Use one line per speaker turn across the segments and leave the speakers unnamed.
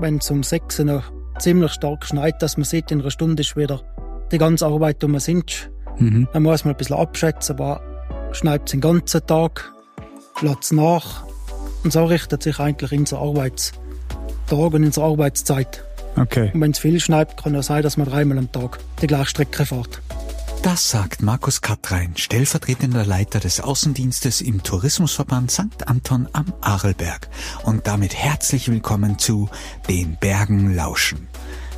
wenn es um 6 Uhr ziemlich stark schneit, dass man sieht, in einer Stunde ist wieder die ganze Arbeit um sind. Mhm. Dann muss man ein bisschen abschätzen, aber schneit es den ganzen Tag, lässt es nach. Und so richtet sich eigentlich unser Arbeitstag und unsere Arbeitszeit.
Okay.
Und wenn es viel schneit, kann es sein, dass man dreimal am Tag die gleiche Strecke fährt.
Das sagt Markus Katrein, stellvertretender Leiter des Außendienstes im Tourismusverband St. Anton am Arlberg. Und damit herzlich willkommen zu Den Bergen lauschen.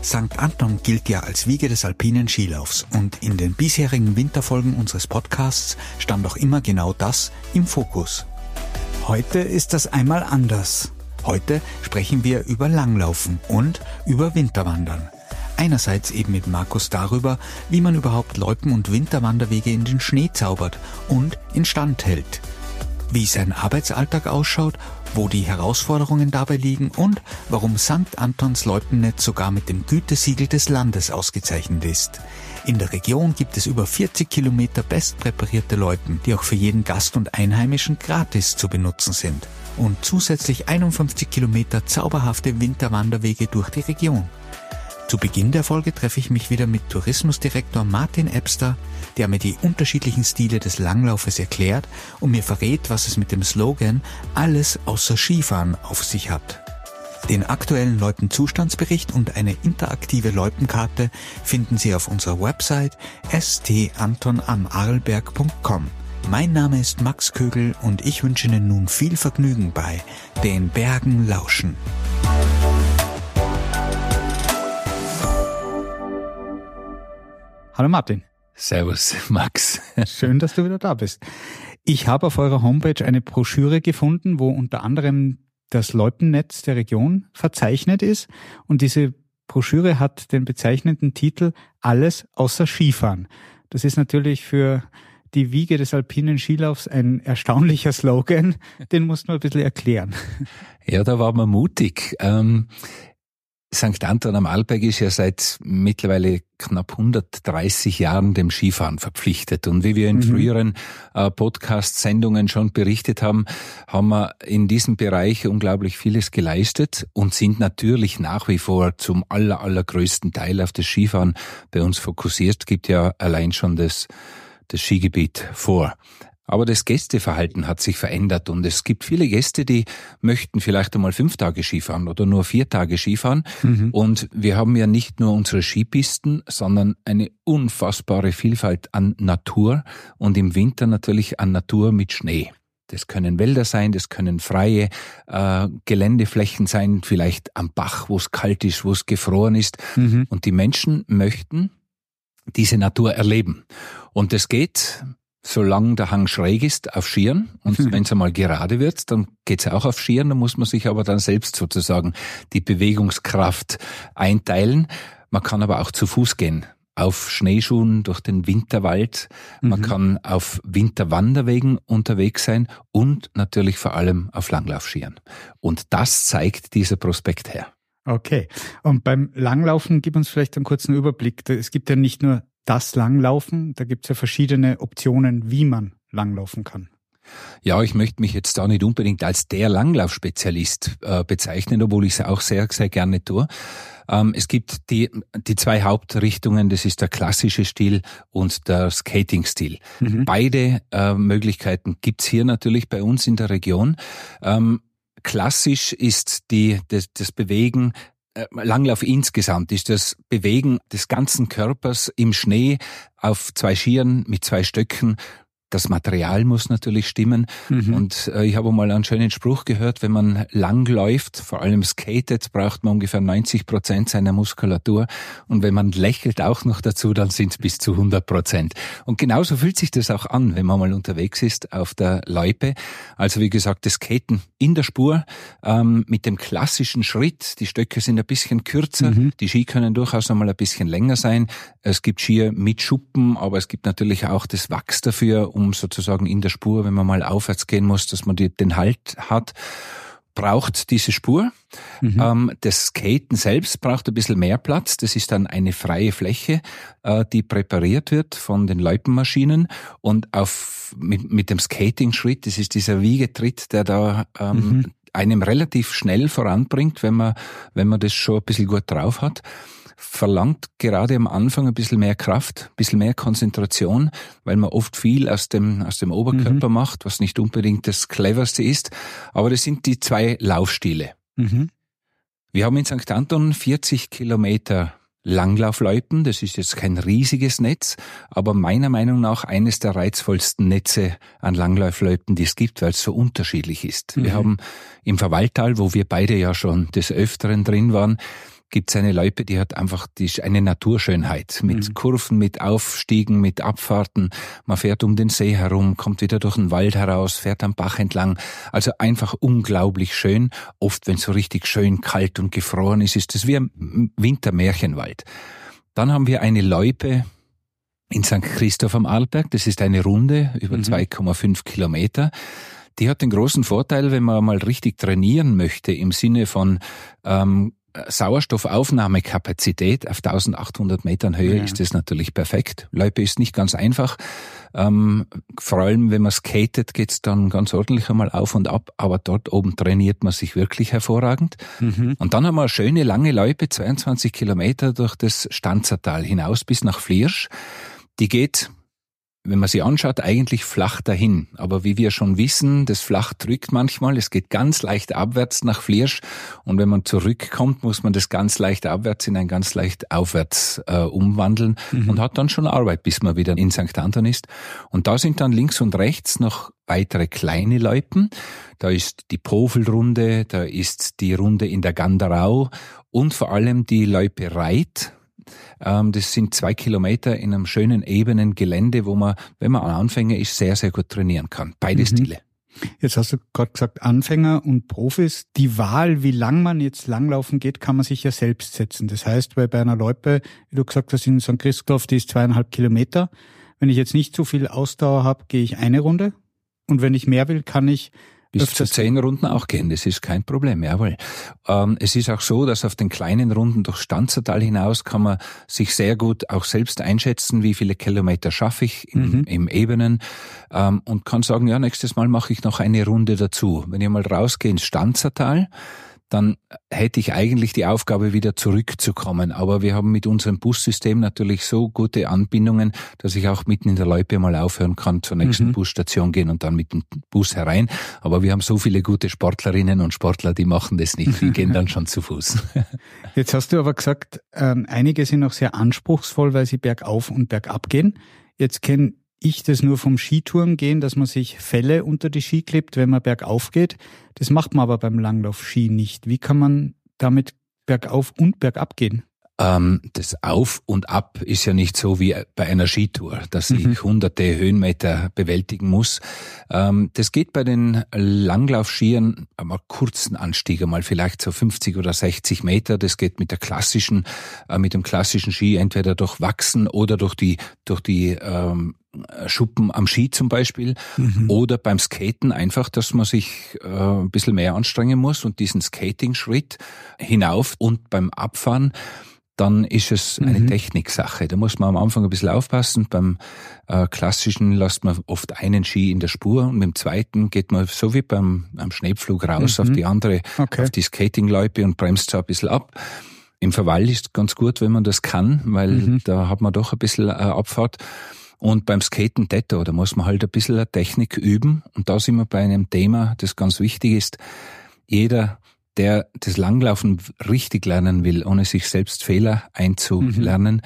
St. Anton gilt ja als Wiege des alpinen Skilaufs und in den bisherigen Winterfolgen unseres Podcasts stand auch immer genau das im Fokus. Heute ist das einmal anders. Heute sprechen wir über Langlaufen und über Winterwandern. Einerseits eben mit Markus darüber, wie man überhaupt Loipen- und Winterwanderwege in den Schnee zaubert und instand hält. Wie sein Arbeitsalltag ausschaut, wo die Herausforderungen dabei liegen und warum St. Antons Loipennetz sogar mit dem Gütesiegel des Landes ausgezeichnet ist. In der Region gibt es über 40 Kilometer bestpräparierte Loipen, die auch für jeden Gast und Einheimischen gratis zu benutzen sind. Und zusätzlich 51 Kilometer zauberhafte Winterwanderwege durch die Region. Zu Beginn der Folge treffe ich mich wieder mit Tourismusdirektor Martin Ebster, der mir die unterschiedlichen Stile des Langlaufes erklärt und mir verrät, was es mit dem Slogan Alles außer Skifahren auf sich hat. Den aktuellen Loipenzustandsbericht und eine interaktive Loipenkarte finden Sie auf unserer Website stantonamarlberg.com. Mein Name ist Max Kögel und ich wünsche Ihnen nun viel Vergnügen bei Den Bergen lauschen.
Hallo Martin.
Servus, Max.
Schön, dass du wieder da bist. Ich habe auf eurer Homepage eine Broschüre gefunden, wo unter anderem das Loipennetz der Region verzeichnet ist. Und diese Broschüre hat den bezeichnenden Titel Alles außer Skifahren. Das ist natürlich für die Wiege des alpinen Skilaufs ein erstaunlicher Slogan. Den musst du ein bisschen erklären.
Ja, da war man mutig. Ähm, St. Anton am Arlberg ist ja seit mittlerweile knapp 130 Jahren dem Skifahren verpflichtet. Und wie wir in mhm. früheren äh, Podcast-Sendungen schon berichtet haben, haben wir in diesem Bereich unglaublich vieles geleistet und sind natürlich nach wie vor zum aller, allergrößten Teil auf das Skifahren bei uns fokussiert. Gibt ja allein schon das, das Skigebiet vor. Aber das Gästeverhalten hat sich verändert und es gibt viele Gäste, die möchten vielleicht einmal fünf Tage Skifahren oder nur vier Tage Skifahren. Mhm. Und wir haben ja nicht nur unsere Skipisten, sondern eine unfassbare Vielfalt an Natur und im Winter natürlich an Natur mit Schnee. Das können Wälder sein, das können freie äh, Geländeflächen sein, vielleicht am Bach, wo es kalt ist, wo es gefroren ist. Mhm. Und die Menschen möchten diese Natur erleben. Und das geht solange der Hang schräg ist, auf Skiern. Und mhm. wenn es einmal gerade wird, dann geht's auch auf Skiern. Da muss man sich aber dann selbst sozusagen die Bewegungskraft einteilen. Man kann aber auch zu Fuß gehen. Auf Schneeschuhen durch den Winterwald. Man mhm. kann auf Winterwanderwegen unterwegs sein und natürlich vor allem auf Langlaufskiern. Und das zeigt dieser Prospekt her.
Okay. Und beim Langlaufen gib uns vielleicht einen kurzen Überblick. Es gibt ja nicht nur das Langlaufen. Da gibt es ja verschiedene Optionen, wie man langlaufen kann.
Ja, ich möchte mich jetzt da nicht unbedingt als der Langlaufspezialist äh, bezeichnen, obwohl ich es auch sehr, sehr gerne tue. Ähm, es gibt die, die zwei Hauptrichtungen, das ist der klassische Stil und der Skating-Stil. Mhm. Beide äh, Möglichkeiten gibt's hier natürlich bei uns in der Region. Ähm, klassisch ist die, das, das Bewegen Langlauf insgesamt ist das Bewegen des ganzen Körpers im Schnee auf zwei Skiern mit zwei Stöcken das Material muss natürlich stimmen. Mhm. Und äh, ich habe mal einen schönen Spruch gehört, wenn man lang läuft, vor allem skatet, braucht man ungefähr 90 Prozent seiner Muskulatur. Und wenn man lächelt auch noch dazu, dann sind es bis zu 100 Prozent. Und genauso fühlt sich das auch an, wenn man mal unterwegs ist auf der Loipe. Also wie gesagt, das Skaten in der Spur ähm, mit dem klassischen Schritt. Die Stöcke sind ein bisschen kürzer, mhm. die Ski können durchaus noch mal ein bisschen länger sein. Es gibt Skier mit Schuppen, aber es gibt natürlich auch das Wachs dafür, um sozusagen in der Spur, wenn man mal aufwärts gehen muss, dass man die, den Halt hat, braucht diese Spur. Mhm. Ähm, das Skaten selbst braucht ein bisschen mehr Platz. Das ist dann eine freie Fläche, äh, die präpariert wird von den Loipenmaschinen und auf mit, mit dem Skating-Schritt, das ist dieser Wiegetritt, der da ähm, mhm. einem relativ schnell voranbringt, wenn man, wenn man das schon ein bisschen gut drauf hat verlangt gerade am Anfang ein bisschen mehr Kraft, ein bisschen mehr Konzentration, weil man oft viel aus dem, aus dem Oberkörper mhm. macht, was nicht unbedingt das cleverste ist. Aber das sind die zwei Laufstile. Mhm. Wir haben in St. Anton 40 Kilometer Langlaufloipen. Das ist jetzt kein riesiges Netz, aber meiner Meinung nach eines der reizvollsten Netze an Langlaufloipen, die es gibt, weil es so unterschiedlich ist. Mhm. Wir haben im Verwalttal, wo wir beide ja schon des Öfteren drin waren, gibt es eine Loipe, die hat einfach die, eine Naturschönheit mit mhm. Kurven, mit Aufstiegen, mit Abfahrten. Man fährt um den See herum, kommt wieder durch den Wald heraus, fährt am Bach entlang. Also einfach unglaublich schön. Oft, wenn es so richtig schön kalt und gefroren ist, ist es wie ein Wintermärchenwald. Dann haben wir eine Loipe, in St. Christoph am Arlberg. Das ist eine Runde über mhm. 2,5 Kilometer. Die hat den großen Vorteil, wenn man mal richtig trainieren möchte, im Sinne von ähm, Sauerstoffaufnahmekapazität auf 1800 Metern Höhe ja. ist das natürlich perfekt. Loipe ist nicht ganz einfach. Ähm, vor allem, wenn man skatet, geht's dann ganz ordentlich einmal auf und ab, aber dort oben trainiert man sich wirklich hervorragend. Mhm. Und dann haben wir eine schöne lange Loipe, 22 Kilometer durch das Stanzertal hinaus bis nach Fliersch. Die geht wenn man sie anschaut, eigentlich flach dahin. Aber wie wir schon wissen, das Flach drückt manchmal. Es geht ganz leicht abwärts nach Fliersch. Und wenn man zurückkommt, muss man das ganz leicht abwärts in ein ganz leicht aufwärts äh, umwandeln mhm. und hat dann schon Arbeit, bis man wieder in St. Anton ist. Und da sind dann links und rechts noch weitere kleine Loipen. Da ist die Povelrunde, da ist die Runde in der Ganderau und vor allem die Loipe Reit, das sind zwei Kilometer in einem schönen, ebenen Gelände, wo man, wenn man ein Anfänger ist, sehr, sehr gut trainieren kann. Beide mhm. Stile.
Jetzt hast du gerade gesagt, Anfänger und Profis. Die Wahl, wie lang man jetzt langlaufen geht, kann man sich ja selbst setzen. Das heißt, bei einer Loipe, wie du gesagt hast, in St. Christoph, die ist zweieinhalb Kilometer. Wenn ich jetzt nicht so viel Ausdauer habe, gehe ich eine Runde. Und wenn ich mehr will, kann ich
bis zu zehn Runden auch gehen, das ist kein Problem, jawohl. Ähm, es ist auch so, dass auf den kleinen Runden durch Stanzertal hinaus kann man sich sehr gut auch selbst einschätzen, wie viele Kilometer schaffe ich im, mhm. im Ebenen ähm, und kann sagen, ja, nächstes Mal mache ich noch eine Runde dazu. Wenn ich mal rausgehe ins Stanzertal, dann hätte ich eigentlich die Aufgabe, wieder zurückzukommen. Aber wir haben mit unserem Bussystem natürlich so gute Anbindungen, dass ich auch mitten in der Loipe mal aufhören kann, zur nächsten mhm. Busstation gehen und dann mit dem Bus herein. Aber wir haben so viele gute Sportlerinnen und Sportler, die machen das nicht. Die gehen dann schon zu Fuß.
Jetzt hast du aber gesagt, ähm, einige sind auch sehr anspruchsvoll, weil sie bergauf und bergab gehen. Jetzt kenne ich das nur vom Skitouren gehen, dass man sich Fälle unter die Ski klebt, wenn man bergauf geht. Das macht man aber beim Langlauf-Ski nicht. Wie kann man damit bergauf und bergab gehen?
Ähm, das Auf und Ab ist ja nicht so wie bei einer Skitour, dass ich mhm. hunderte Höhenmeter bewältigen muss. Ähm, das geht bei den Langlaufskiern einmal kurzen Anstieg, einmal vielleicht so 50 oder 60 Meter. Das geht mit der klassischen, äh, mit dem klassischen Ski entweder durch Wachsen oder durch die, durch die ähm, Schuppen am Ski zum Beispiel mhm. oder beim Skaten einfach, dass man sich äh, ein bisschen mehr anstrengen muss und diesen Skating-Schritt hinauf und beim Abfahren dann ist es eine mhm. Techniksache. Da muss man am Anfang ein bisschen aufpassen. Beim äh, klassischen lässt man oft einen Ski in der Spur und mit dem zweiten geht man so wie beim, beim Schneepflug raus mhm. auf die andere, okay. auf die Skatingloipe und bremst so ein bisschen ab. Im Verwall ist ganz gut, wenn man das kann, weil mhm. da hat man doch ein bisschen äh, Abfahrt. Und beim Skaten Detto, da muss man halt ein bisschen Technik üben. Und da sind wir bei einem Thema, das ganz wichtig ist. Jeder der das Langlaufen richtig lernen will, ohne sich selbst Fehler einzulernen,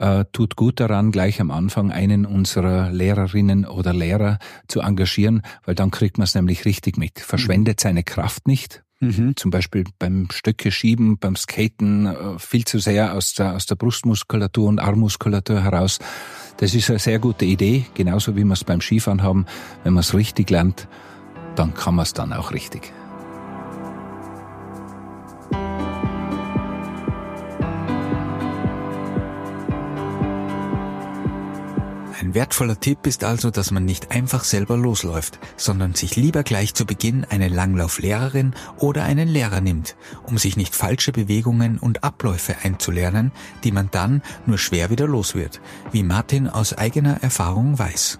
mhm. äh, tut gut daran, gleich am Anfang einen unserer Lehrerinnen oder Lehrer zu engagieren, weil dann kriegt man es nämlich richtig mit. Verschwendet seine Kraft nicht. Mhm. Zum Beispiel beim Stöcke schieben, beim Skaten äh, viel zu sehr aus der, aus der Brustmuskulatur und Armmuskulatur heraus. Das ist eine sehr gute Idee, genauso wie wir es beim Skifahren haben. Wenn man es richtig lernt, dann kann man es dann auch richtig.
Wertvoller Tipp ist also, dass man nicht einfach selber losläuft, sondern sich lieber gleich zu Beginn eine Langlauflehrerin oder einen Lehrer nimmt, um sich nicht falsche Bewegungen und Abläufe einzulernen, die man dann nur schwer wieder los wird, wie Martin aus eigener Erfahrung weiß.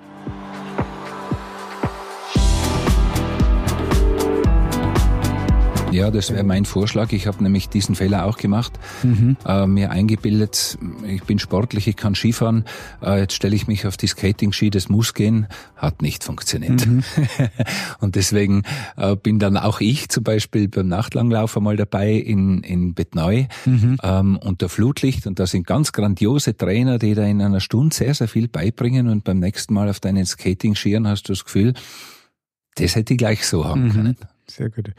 Ja, das wäre mein Vorschlag. Ich habe nämlich diesen Fehler auch gemacht. Mhm. Äh, mir eingebildet, ich bin sportlich, ich kann Skifahren. Äh, jetzt stelle ich mich auf die Skating-Ski, das muss gehen. Hat nicht funktioniert. Mhm. und deswegen äh, bin dann auch ich zum Beispiel beim Nachtlanglauf einmal dabei in, in Betneu mhm. ähm, unter Flutlicht. Und da sind ganz grandiose Trainer, die da in einer Stunde sehr, sehr viel beibringen. Und beim nächsten Mal auf deinen Skating-Skiern hast du das Gefühl, das hätte ich gleich so haben mhm. können.
Sehr gut.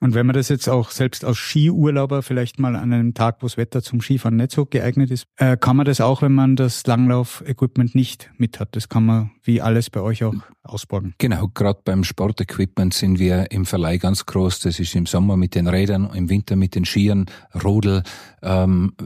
Und wenn man das jetzt auch selbst als Skiurlauber vielleicht mal an einem Tag, wo das Wetter zum Skifahren nicht so geeignet ist, äh, kann man das auch, wenn man das Langlauf-Equipment nicht mit hat. Das kann man wie alles bei euch auch ausborgen.
Genau, gerade beim Sportequipment sind wir im Verleih ganz groß. Das ist im Sommer mit den Rädern, im Winter mit den Skiern, Rodel, ähm, äh,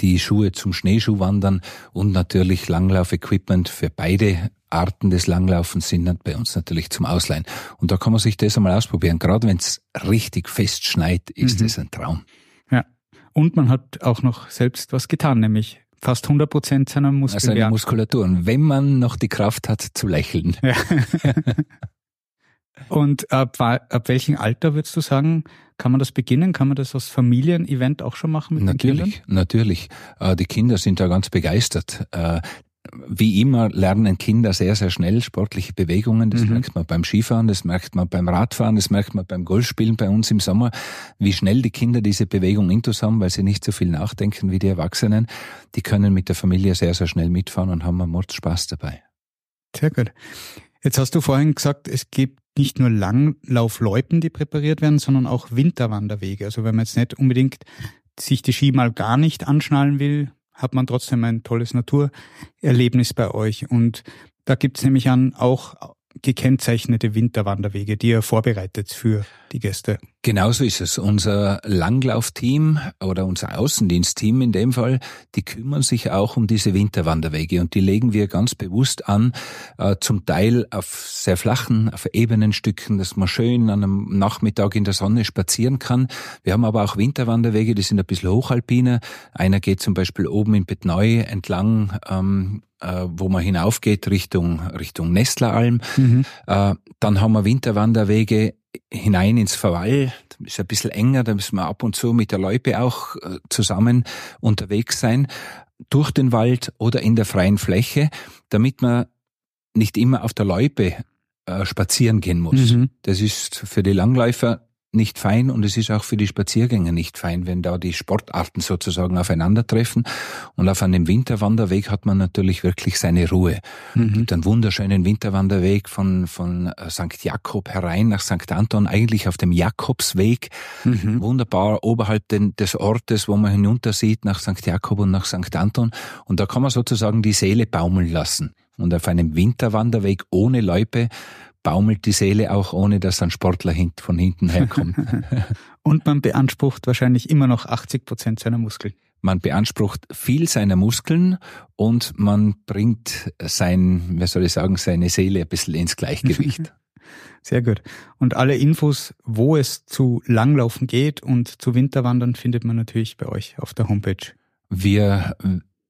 die Schuhe zum Schneeschuhwandern und natürlich Langlauf-Equipment für beide Arten des Langlaufens sind bei uns natürlich zum Ausleihen. Und da kann man sich das einmal ausprobieren. Gerade wenn es richtig fest schneit, ist mhm. es ein Traum.
Ja. Und man hat auch noch selbst was getan, nämlich fast 100 Prozent seiner Muskulatur.
Seine Muskulatur. Und wenn man noch die Kraft hat zu lächeln. Ja.
Und ab, ab welchem Alter würdest du sagen, kann man das beginnen? Kann man das als Familienevent auch schon machen mit
natürlich,
den Kindern?
Natürlich, natürlich. Äh, die Kinder sind da ganz begeistert. Äh, wie immer lernen Kinder sehr, sehr schnell sportliche Bewegungen. Das mhm. merkt man beim Skifahren, das merkt man beim Radfahren, das merkt man beim Golfspielen bei uns im Sommer, wie schnell die Kinder diese Bewegung intus haben, weil sie nicht so viel nachdenken wie die Erwachsenen. Die können mit der Familie sehr, sehr schnell mitfahren und haben einen Spaß dabei.
Sehr gut. Jetzt hast du vorhin gesagt, es gibt nicht nur Langlaufloipen, die präpariert werden, sondern auch Winterwanderwege. Also wenn man jetzt nicht unbedingt sich die Ski mal gar nicht anschnallen will, hat man trotzdem ein tolles Naturerlebnis bei euch. Und da gibt es nämlich an auch gekennzeichnete Winterwanderwege, die ihr vorbereitet für die Gäste.
Genauso ist es. Unser Langlaufteam oder unser Außendienstteam in dem Fall, die kümmern sich auch um diese Winterwanderwege und die legen wir ganz bewusst an, äh, zum Teil auf sehr flachen, auf ebenen Stücken, dass man schön an einem Nachmittag in der Sonne spazieren kann. Wir haben aber auch Winterwanderwege, die sind ein bisschen hochalpiner. Einer geht zum Beispiel oben in Betneu entlang ähm, äh, wo man hinaufgeht Richtung Richtung Nestleralm. Mhm. Äh, dann haben wir Winterwanderwege hinein ins Verwall. Das ist ein bisschen enger, da müssen wir ab und zu mit der Loipe auch äh, zusammen unterwegs sein, durch den Wald oder in der freien Fläche, damit man nicht immer auf der Loipe äh, spazieren gehen muss. Mhm. Das ist für die Langläufer nicht fein und es ist auch für die Spaziergänger nicht fein, wenn da die Sportarten sozusagen aufeinandertreffen. Und auf einem Winterwanderweg hat man natürlich wirklich seine Ruhe. Mhm. Es gibt einen wunderschönen Winterwanderweg von, von äh, St. Jakob herein nach St. Anton, eigentlich auf dem Jakobsweg. Mhm. Wunderbar oberhalb den, des Ortes, wo man hinunter sieht nach St. Jakob und nach St. Anton. Und da kann man sozusagen die Seele baumeln lassen. Und auf einem Winterwanderweg ohne Loipe baumelt die Seele auch, ohne dass ein Sportler von hinten herkommt.
Und man beansprucht wahrscheinlich immer noch 80 Prozent seiner Muskeln.
Man beansprucht viel seiner Muskeln und man bringt sein, wie soll ich sagen, seine Seele ein bisschen ins Gleichgewicht.
Sehr gut. Und alle Infos, wo es zu Langlaufen geht und zu Winterwandern, findet man natürlich bei euch auf der Homepage.
Wir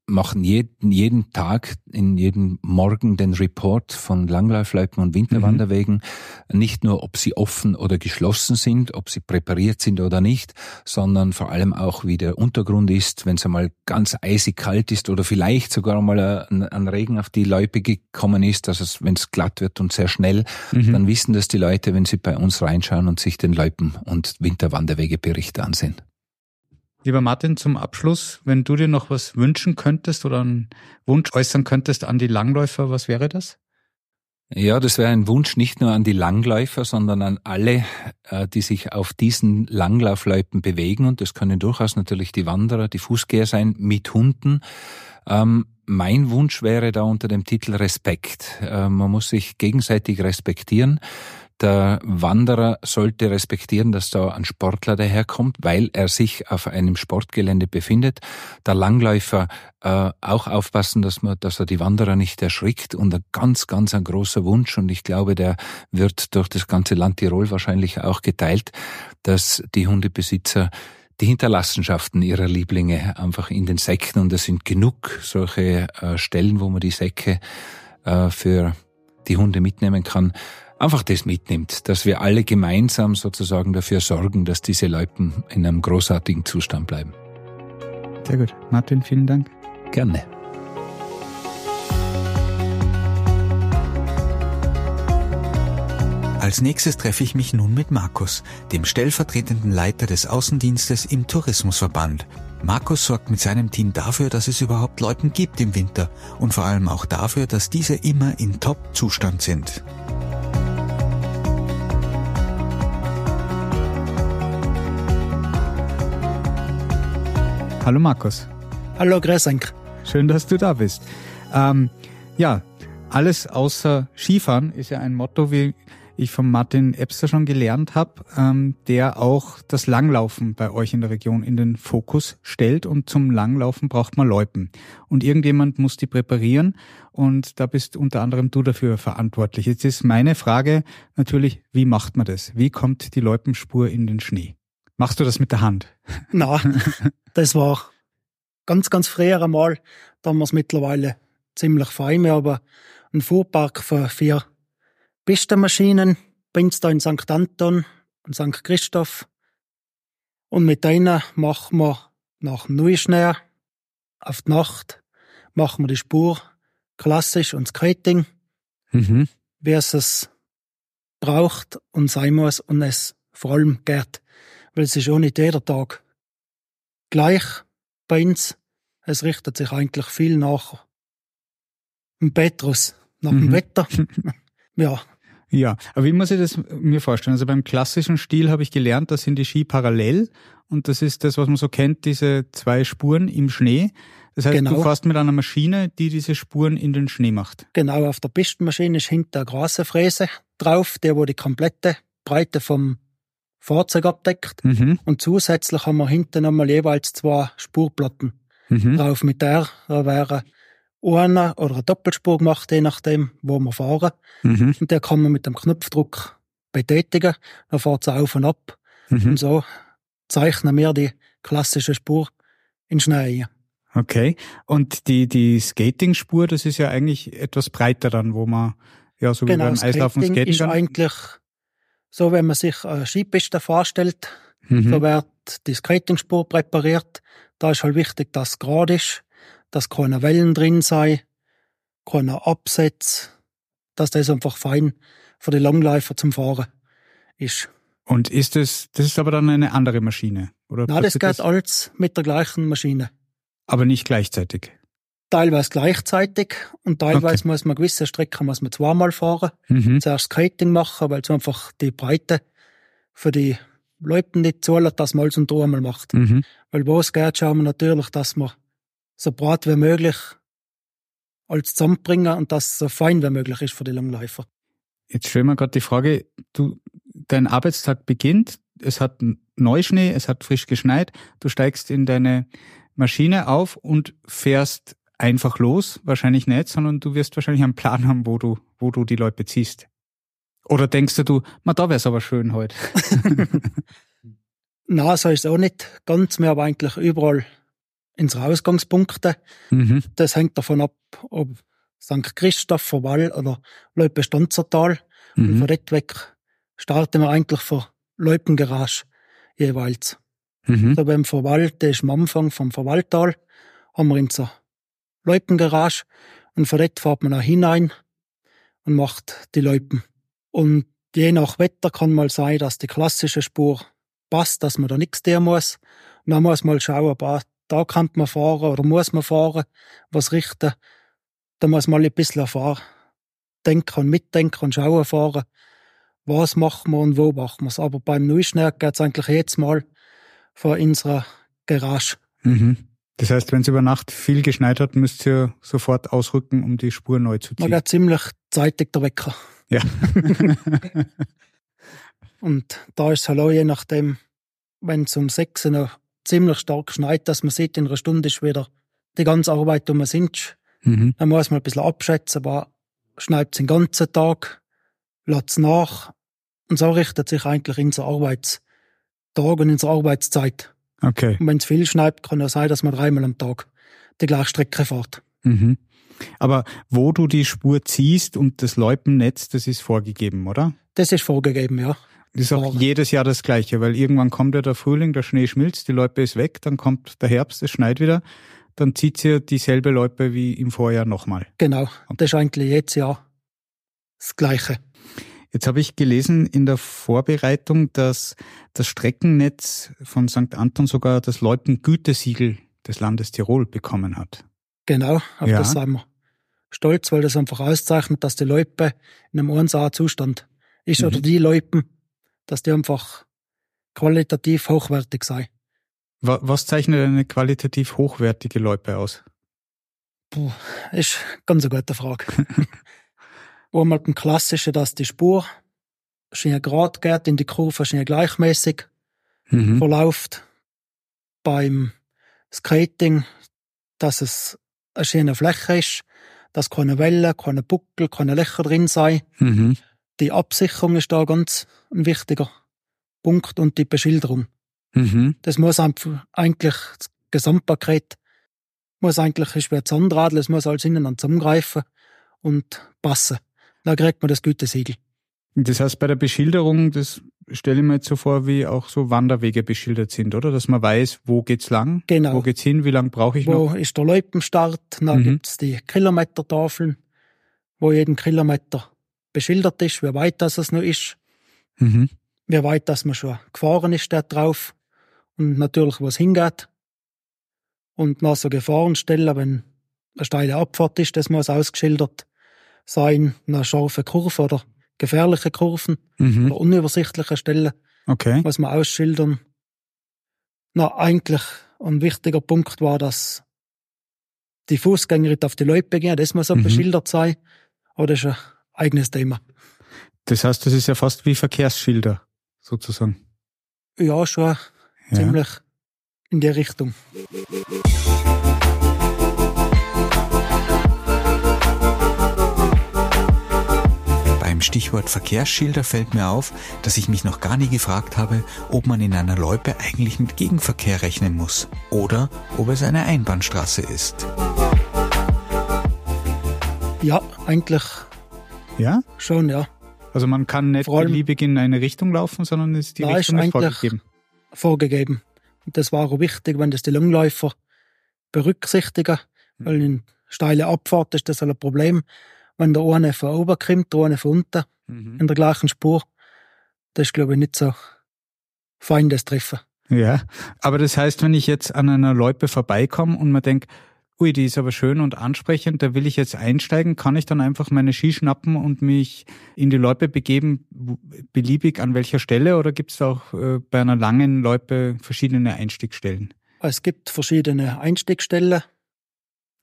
machen jeden, jeden Tag, in jedem Morgen den Report von Langlaufloipen und Winterwanderwegen. Mhm. Nicht nur, ob sie offen oder geschlossen sind, ob sie präpariert sind oder nicht, sondern vor allem auch, wie der Untergrund ist, wenn es einmal ganz eisig kalt ist oder vielleicht sogar mal ein, ein Regen auf die Loipe gekommen ist, also wenn es glatt wird und sehr schnell, mhm. dann wissen das die Leute, wenn sie bei uns reinschauen und sich den Loipen- und Winterwanderwegebericht ansehen.
Lieber Martin, zum Abschluss, wenn du dir noch was wünschen könntest oder einen Wunsch äußern könntest an die Langläufer, was wäre das?
Ja, das wäre ein Wunsch nicht nur an die Langläufer, sondern an alle, äh, die sich auf diesen Langlaufloipen bewegen. Und das können durchaus natürlich die Wanderer, die Fußgänger sein, mit Hunden. Ähm, mein Wunsch wäre da unter dem Titel Respekt. Äh, man muss sich gegenseitig respektieren. Der Wanderer sollte respektieren, dass da ein Sportler daherkommt, weil er sich auf einem Sportgelände befindet. Der Langläufer äh, auch aufpassen, dass man, dass er die Wanderer nicht erschrickt und ein ganz, ganz ein großer Wunsch und ich glaube, der wird durch das ganze Land Tirol wahrscheinlich auch geteilt, dass die Hundebesitzer die Hinterlassenschaften ihrer Lieblinge einfach in den Säcken und es sind genug solche äh, Stellen, wo man die Säcke äh, für die Hunde mitnehmen kann, einfach das mitnimmt, dass wir alle gemeinsam sozusagen dafür sorgen, dass diese Leuten in einem großartigen Zustand bleiben.
Sehr gut. Martin, vielen Dank.
Gerne.
Als nächstes treffe ich mich nun mit Markus, dem stellvertretenden Leiter des Außendienstes im Tourismusverband. Markus sorgt mit seinem Team dafür, dass es überhaupt Leuten gibt im Winter und vor allem auch dafür, dass diese immer in Top-Zustand sind.
Hallo Markus.
Hallo Gräsenk.
Schön, dass du da bist. Ähm, ja, alles außer Skifahren ist ja ein Motto, wie ich von Martin Ebster schon gelernt habe, ähm, der auch das Langlaufen bei euch in der Region in den Fokus stellt. Und zum Langlaufen braucht man Loipen. Und irgendjemand muss die präparieren. Und da bist unter anderem du dafür verantwortlich. Jetzt ist meine Frage natürlich, wie macht man das? Wie kommt die Loipenspur in den Schnee? Machst du das mit der Hand?
Na, das war ganz, ganz früher einmal. Da haben wir es mittlerweile ziemlich fein. Wir haben einen Fuhrpark für vier Pistenmaschinen bei uns da in St. Anton und St. Christoph. Und mit denen machen wir nach dem Neuschnee auf die Nacht machen wir die Spur klassisch und Skating, mhm. wie es es braucht und sein muss und es vor allem geht. Weil es ist auch nicht jeder Tag gleich bei uns. Es richtet sich eigentlich viel nach dem Petrus, nach mhm. dem Wetter. ja,
ja, aber wie muss ich das mir vorstellen? Also beim klassischen Stil habe ich gelernt, da sind die Ski parallel und das ist das, was man so kennt, diese zwei Spuren im Schnee. Das heißt, genau. du fährst mit einer Maschine, die diese Spuren in den Schnee macht.
Genau, auf der Pistenmaschine ist hinter eine Grasfräse drauf, der wo die komplette Breite vom Fahrzeug abdeckt. Mhm. Und zusätzlich haben wir hinten nochmal jeweils zwei Spurplatten mhm. drauf. Mit der wäre eine oder eine Doppelspur gemacht, je nachdem, wo wir fahren. Mhm. Und der kann man mit dem Knopfdruck betätigen. Dann fährt es auf und ab. Mhm. Und so zeichnen wir die klassische Spur in Schnee.
Okay. Und die, die Skating-Spur, das ist ja eigentlich etwas breiter dann, wo man, ja, so
genau, wie beim Eislaufen skaten kann. ist eigentlich so, wenn man sich eine Skipiste vorstellt, mhm. so wird die Skating-Spur präpariert. Da ist halt wichtig, dass es gerade ist dass keine Wellen drin sei, keine Absätze, dass das einfach fein für die Langläufer zum Fahren ist.
Und ist das, das ist aber dann eine andere Maschine,
oder? Nein, das geht das? alles mit der gleichen Maschine.
Aber nicht gleichzeitig?
Teilweise gleichzeitig und teilweise okay. muss man gewisse Strecken muss man zweimal fahren. Mhm. Zuerst Skating machen, weil es einfach die Breite für die Leute nicht zulässt, dass man alles und einmal macht. Mhm. Weil wo es geht, schauen wir natürlich, dass man so breit wie möglich als zusammenbringen und das so fein wie möglich ist für die Langläufer.
Jetzt stellen wir gerade die Frage, du, dein Arbeitstag beginnt, es hat Neuschnee, es hat frisch geschneit, du steigst in deine Maschine auf und fährst einfach los, wahrscheinlich nicht, sondern du wirst wahrscheinlich einen Plan haben, wo du, wo du die Leute ziehst. Oder denkst du, ma, da wär's aber schön heute?
Na, so ist es auch nicht ganz. Wir haben eigentlich überall unsere Ausgangspunkte. Mhm. Das hängt davon ab, ob St. Christoph, Verwall oder Leupe-Stanzertal. Mhm. Und von dort weg starten wir eigentlich vor Leupengarage jeweils. Mhm. So beim Verwall, der ist am Anfang vom Verwalltal, haben wir unsere Leupengarage und dort fährt man auch hinein und macht die Leupen. Und je nach Wetter kann mal sein, dass die klassische Spur passt, dass man da nichts tun muss. Und dann muss man mal schauen, da kann man fahren oder muss man fahren, was richten. Da muss man ein bisschen erfahren, denken und mitdenken und schauen fahren, was machen wir und wo machen wir es. Aber beim Neuschnee geht es eigentlich jetzt Mal von unserer Garage.
Mhm. Das heißt, wenn es über Nacht viel geschneit hat, müsst ihr sofort ausrücken, um die Spur neu zu ziehen.
Man geht ziemlich zeitig der Wecker.
Ja.
und da ist es halt auch je nachdem, wenn es um sechs noch ziemlich stark schneit, dass man sieht, in einer Stunde ist wieder die ganze Arbeit um sind. Mhm. Dann muss man ein bisschen abschätzen, aber schneit den ganzen Tag, lässt nach. Und so richtet sich eigentlich unser Arbeitstag und unsere Arbeitszeit.
Okay.
Und wenn es viel schneit, kann es sein, dass man dreimal am Tag die gleiche Strecke fährt.
Mhm. Aber wo du die Spur ziehst und das Loipennetz, das ist vorgegeben, oder?
Das ist vorgegeben, ja.
Das ist auch jedes Jahr das Gleiche, weil irgendwann kommt ja der Frühling, der Schnee schmilzt, die Loipe ist weg, dann kommt der Herbst, es schneit wieder, dann zieht sie dieselbe Loipe wie im Vorjahr nochmal.
Genau, das ist eigentlich jedes Jahr das Gleiche.
Jetzt habe ich gelesen in der Vorbereitung, dass das Streckennetz von St. Anton sogar das Loipengütesiegel des Landes Tirol bekommen hat.
Genau, auf ja. das sind wir stolz, weil das einfach auszeichnet, dass die Loipe in einem 1A-Zustand ist mhm. oder die Loipen, dass die einfach qualitativ hochwertig sei.
Was zeichnet eine qualitativ hochwertige Loipe aus?
Puh, ist ganz eine gute Frage. Einmal beim Klassischen, dass die Spur schön gerade geht, in die Kurve schön gleichmäßig mhm. verläuft. Beim Skating, dass es eine schöne Fläche ist, dass keine Wellen, keine Buckel, keine Löcher drin sei. Mhm. Die Absicherung ist da ganz ein wichtiger Punkt und die Beschilderung. Mhm. Das muss einfach eigentlich das Gesamtpaket muss eigentlich ist wie ein Zahnradl, es muss alles innen zusammengreifen und passen. Dann kriegt man das Gütesiegel.
Das heißt, bei der Beschilderung, das stelle ich mir jetzt so vor, wie auch so Wanderwege beschildert sind, oder? Dass man weiß, wo geht's lang,
genau.
wo geht's hin, wie lang brauche ich
wo
noch?
Wo ist der Loipenstart? Dann mhm. gibt's die Kilometertafeln, wo jeden Kilometer beschildert ist, wie weit das es noch ist, mhm. wie weit das man schon gefahren ist, da drauf und natürlich, wo es hingeht. Und nach so Gefahrenstellen, wenn eine steile Abfahrt ist, das muss ausgeschildert sein, eine scharfe Kurve oder gefährliche Kurven mhm. oder unübersichtliche Stellen. Okay. Muss man ausschildern. Na, eigentlich ein wichtiger Punkt war, dass die Fußgänger auf die Loipe gehen, das muss auch mhm. beschildert sein. Aber das ist ein eigenes Thema.
Das heißt, das ist ja fast wie Verkehrsschilder, sozusagen.
Ja, schon ja. ziemlich in der Richtung.
Stichwort Verkehrsschilder fällt mir auf, dass ich mich noch gar nie gefragt habe, ob man in einer Loipe eigentlich mit Gegenverkehr rechnen muss oder ob es eine Einbahnstraße ist.
Ja, eigentlich.
Ja?
Schon, ja.
Also man kann nicht beliebig in eine Richtung laufen, sondern ist die da Richtung ist vorgegeben.
Vorgegeben. Und das war auch wichtig, wenn das die Langläufer berücksichtigen, weil in steile Abfahrt ist das ein Problem. Wenn der eine von oben kommt, der eine von unten, mhm. in der gleichen Spur, das ist, glaube ich, nicht so fein, das Treffen.
Ja, aber das heißt, wenn ich jetzt an einer Loipe vorbeikomme und man denkt, ui, die ist aber schön und ansprechend, da will ich jetzt einsteigen, kann ich dann einfach meine Ski schnappen und mich in die Loipe begeben, beliebig an welcher Stelle oder gibt es auch äh, bei einer langen Loipe verschiedene Einstiegsstellen?
Es gibt verschiedene Einstiegsstellen,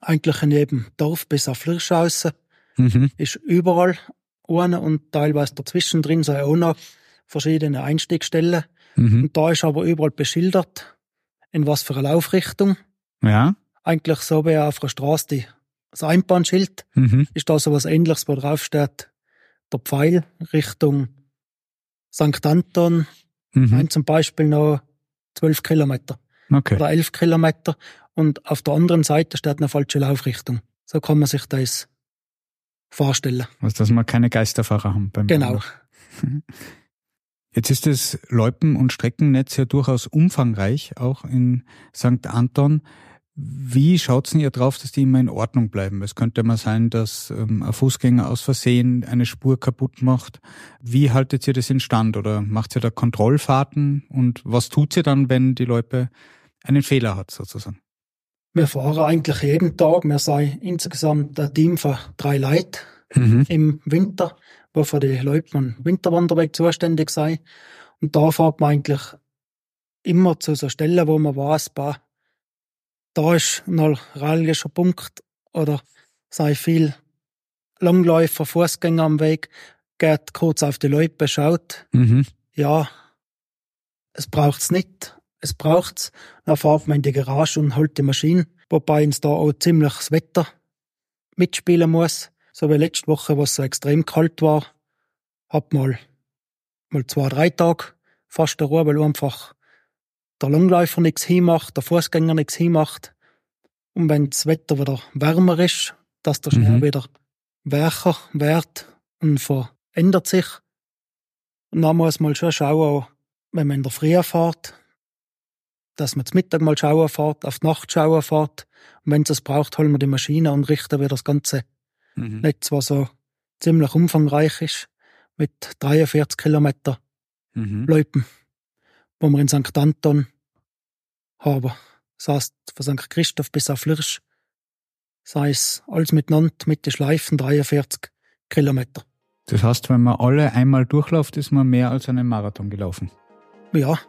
eigentlich in jedem Dorf bis auf Flirschhausen. Mhm. Ist überall eine und teilweise dazwischen drin sind auch noch verschiedene Einstiegsstellen. Mhm. Und da ist aber überall beschildert, in was für eine Laufrichtung.
Ja
eigentlich so wie auf der Straße die, das Einbahnschild, mhm. ist da so was ähnliches, wo drauf steht, der Pfeil Richtung St. Anton, mhm. ein zum Beispiel noch zwölf Kilometer okay. oder elf Kilometer und auf der anderen Seite steht eine falsche Laufrichtung. So kann man sich das vorstellen.
Also, dass wir keine Geisterfahrer haben beim
Genau.
Jetzt ist das Loipen- und Streckennetz ja durchaus umfangreich, auch in St. Anton. Wie schaut's denn ihr drauf, dass die immer in Ordnung bleiben? Es könnte mal sein, dass ähm, ein Fußgänger aus Versehen eine Spur kaputt macht. Wie haltet ihr das in Stand oder macht ihr da Kontrollfahrten? Und was tut ihr dann, wenn die Loipe einen Fehler hat, sozusagen?
Wir fahren eigentlich jeden Tag. Wir sind insgesamt ein Team von drei Leuten mhm. im Winter, wo für die Leute und Winterwanderweg zuständig sind. Und da fährt man eigentlich immer zu so Stellen, wo man weiß, bah, da ist ein neuralgischer Punkt oder sei viel Langläufer, Fußgänger am Weg, geht kurz auf die Leute, schaut, mhm. ja, es braucht's nicht, es braucht's, dann fährt man in die Garage und holt die Maschine, wobei uns da auch ziemlich das Wetter mitspielen muss. So wie letzte Woche, wo es so extrem kalt war, hat mal, mal zwei, drei Tage fast der Ruhe, weil einfach der Langläufer nichts hinmacht, der Fußgänger nichts hinmacht. Und wenn das Wetter wieder wärmer ist, dass der Schnee mhm. wieder weicher wird und verändert sich. Und dann muss man schon schauen, wenn man in der Früh fährt, dass man zum Mittag mal schauen fährt, auf die Nacht schauen fährt. Und wenn es braucht, holen wir die Maschine und richten wieder das ganze mhm. Netz, was so ziemlich umfangreich ist, mit 43 Kilometer mhm. Läupen, wo wir in St. Anton haben. Das heißt, von St. Christoph bis auf Lirsch, sei es alles miteinander mit den Schleifen 43 Kilometer.
Das heißt, wenn man alle einmal durchläuft, ist man mehr als einen Marathon gelaufen.
Ja.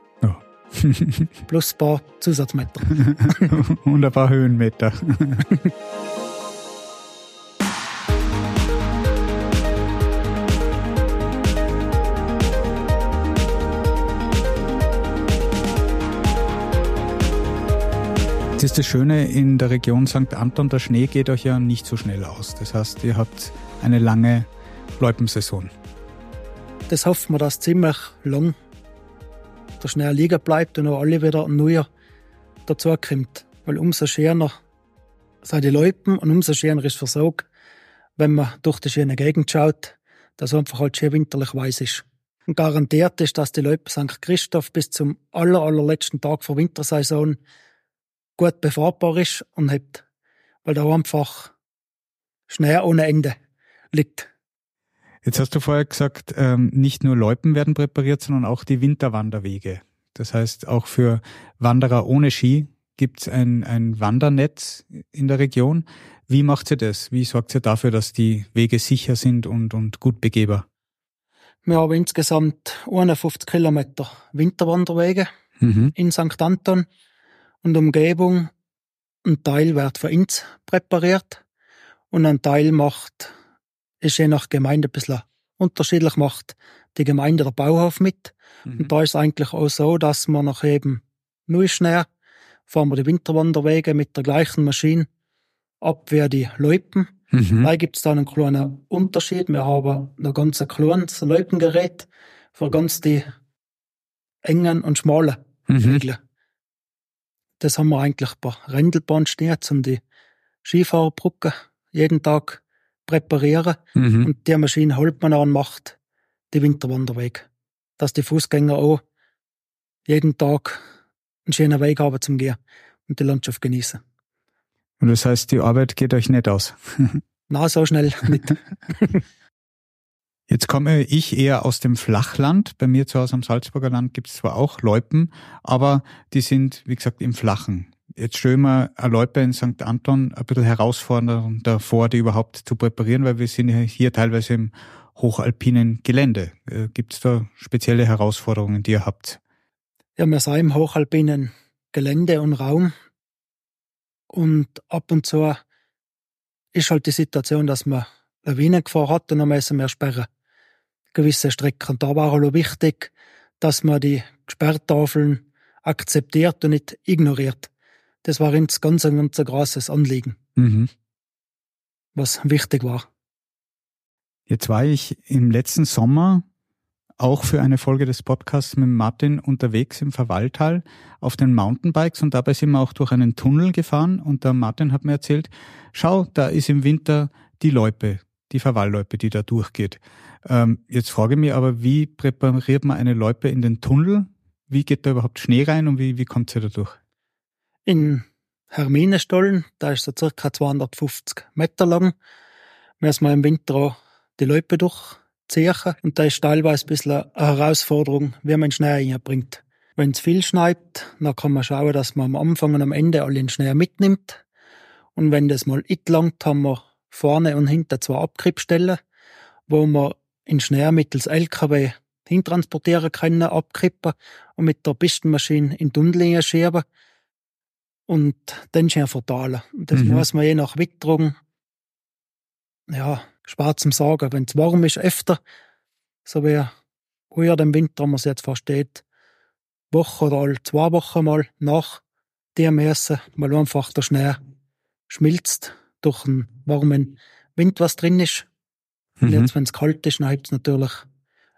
Plus ein paar Zusatzmeter.
Und ein paar Höhenmeter. Das ist das Schöne in der Region St. Anton, der Schnee geht euch ja nicht so schnell aus. Das heißt, ihr habt eine lange Loipensaison.
Das hoffen wir, dass ziemlich lang der Schnee liegen bleibt und auch alle wieder neuer dazukommt. Weil umso schöner sind die Loipen und umso schöner ist Versorg, wenn man durch die schöne Gegend schaut, dass einfach halt schön winterlich weiß ist. Und garantiert ist, dass die Loipe St. Christoph bis zum aller, allerletzten Tag vor Wintersaison gut befahrbar ist und hat, weil da einfach Schnee ohne Ende liegt.
Jetzt hast du vorher gesagt, ähm, nicht nur Loipen werden präpariert, sondern auch die Winterwanderwege. Das heißt, auch für Wanderer ohne Ski gibt es ein, ein Wandernetz in der Region. Wie macht ihr das? Wie sorgt ihr dafür, dass die Wege sicher sind und, und gut begehbar?
Wir haben insgesamt 51 Kilometer Winterwanderwege mhm. in St. Anton und Umgebung. Ein Teil wird für uns präpariert und ein Teil macht ist je nach Gemeinde ein bisschen unterschiedlich, macht die Gemeinde der Bauhof mit. Mhm. Und da ist es eigentlich auch so, dass man nach eben Neuschnee fahren wir die Winterwanderwege mit der gleichen Maschine ab wie die Loipen. Mhm. Da gibt es dann einen kleinen Unterschied. Wir haben ein ganz kleines Loipengerät für ganz die engen und schmalen mhm. Regeln. Das haben wir eigentlich bei Rändelbahn stehen, um die Skifahrerbrücke jeden Tag präparieren mhm. und die Maschine holt man an und macht die Winterwanderweg. Dass die Fußgänger auch jeden Tag einen schönen Weg haben zum Gehen und die Landschaft genießen.
Und das heißt, die Arbeit geht euch nicht aus?
Na, so schnell nicht.
Jetzt komme ich eher aus dem Flachland. Bei mir zu Hause am Salzburger Land gibt es zwar auch Loipen, aber die sind, wie gesagt, im Flachen. Jetzt stellen wir eine Loipe in St. Anton ein bisschen herausfordernder vor, die überhaupt zu präparieren, weil wir sind hier teilweise im hochalpinen Gelände. Äh, Gibt es da spezielle Herausforderungen, die ihr habt?
Ja, wir sind im hochalpinen Gelände und Raum. Und ab und zu ist halt die Situation, dass man Lawinengefahr hat und dann müssen wir sperren. Gewisse Strecken. Da war auch wichtig, dass man die Sperrtafeln akzeptiert und nicht ignoriert. Das war uns ganz ein ganz großes Anliegen, mhm. was wichtig war.
Jetzt war ich im letzten Sommer auch für eine Folge des Podcasts mit Martin unterwegs im Verwaltal auf den Mountainbikes und dabei sind wir auch durch einen Tunnel gefahren und der Martin hat mir erzählt, schau, da ist im Winter die Loipe, die Verwallloipe, die da durchgeht. Ähm, jetzt frage ich mich aber, wie präpariert man eine Loipe in den Tunnel? Wie geht da überhaupt Schnee rein und wie, wie kommt sie da durch?
In Herminestollen, da ist so circa 250 Meter lang. Müssen wir im Winter auch die Loipe durchziehen und da ist teilweise ein bisschen eine Herausforderung, wie man Schnee reinbringt. Wenn es viel schneit, dann kann man schauen, dass man am Anfang und am Ende alle den Schnee mitnimmt. Und wenn das mal langt, haben wir vorne und hinten zwei Abkrippstellen, wo wir in Schnee mittels LKW hintransportieren können, abkrippen und mit der Pistenmaschine in die Tunnel schieben und dann schon verteilen. Das mhm. muss man je nach Witterung, ja, schwer zum Sagen. Wenn es warm ist, öfter, so wie heuer im Winter, man es jetzt versteht, Woche oder alle zwei Wochen mal nach dem Messen, weil einfach der Schnee schmilzt durch einen warmen Wind, was drin ist. Und mhm. jetzt, wenn es kalt ist, dann es natürlich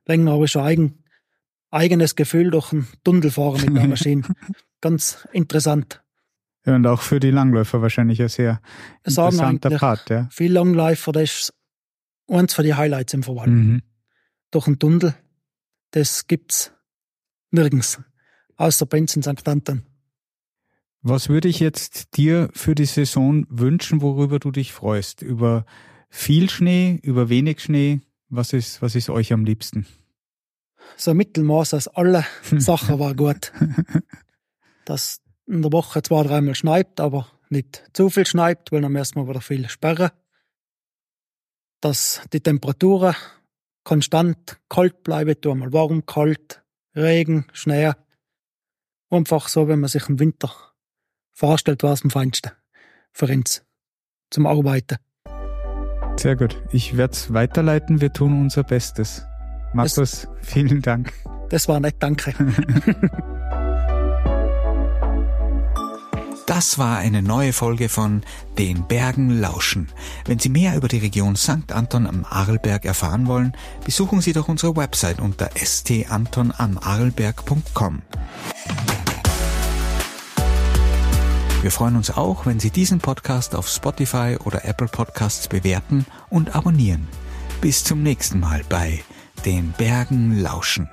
länger, aber ist ein eigen, eigenes Gefühl durch einen Tunnel fahren mit der Maschine. Ganz interessant.
Ja, und auch für die Langläufer wahrscheinlich ein sehr interessanter Part. Ja.
Viele Langläufer, das ist eins von den Highlights im Verwalten. Mhm. Durch einen Tunnel, das gibt's nirgends, außer Benz in St. Anton.
Was würde ich jetzt dir für die Saison wünschen, worüber du dich freust? Über viel Schnee, über wenig Schnee? Was ist, was ist euch am liebsten?
So ein Mittelmaß aus alle Sachen war gut. Dass in der Woche zwei, dreimal schneit, aber nicht zu viel schneit, weil dann müssen wir wieder viel sperren. Dass die Temperaturen konstant kalt bleiben, tu mal warm, kalt, Regen, Schnee. Einfach so, wenn man sich im Winter vorstellt, war es am feinsten für uns zum Arbeiten.
Sehr gut. Ich werde es weiterleiten. Wir tun unser Bestes. Markus, das, vielen Dank.
Das war nett, danke.
Das war eine neue Folge von Den Bergen lauschen. Wenn Sie mehr über die Region St. Anton am Arlberg erfahren wollen, besuchen Sie doch unsere Website unter stantonamarlberg.com. Wir freuen uns auch, wenn Sie diesen Podcast auf Spotify oder Apple Podcasts bewerten und abonnieren. Bis zum nächsten Mal bei Den Bergen lauschen.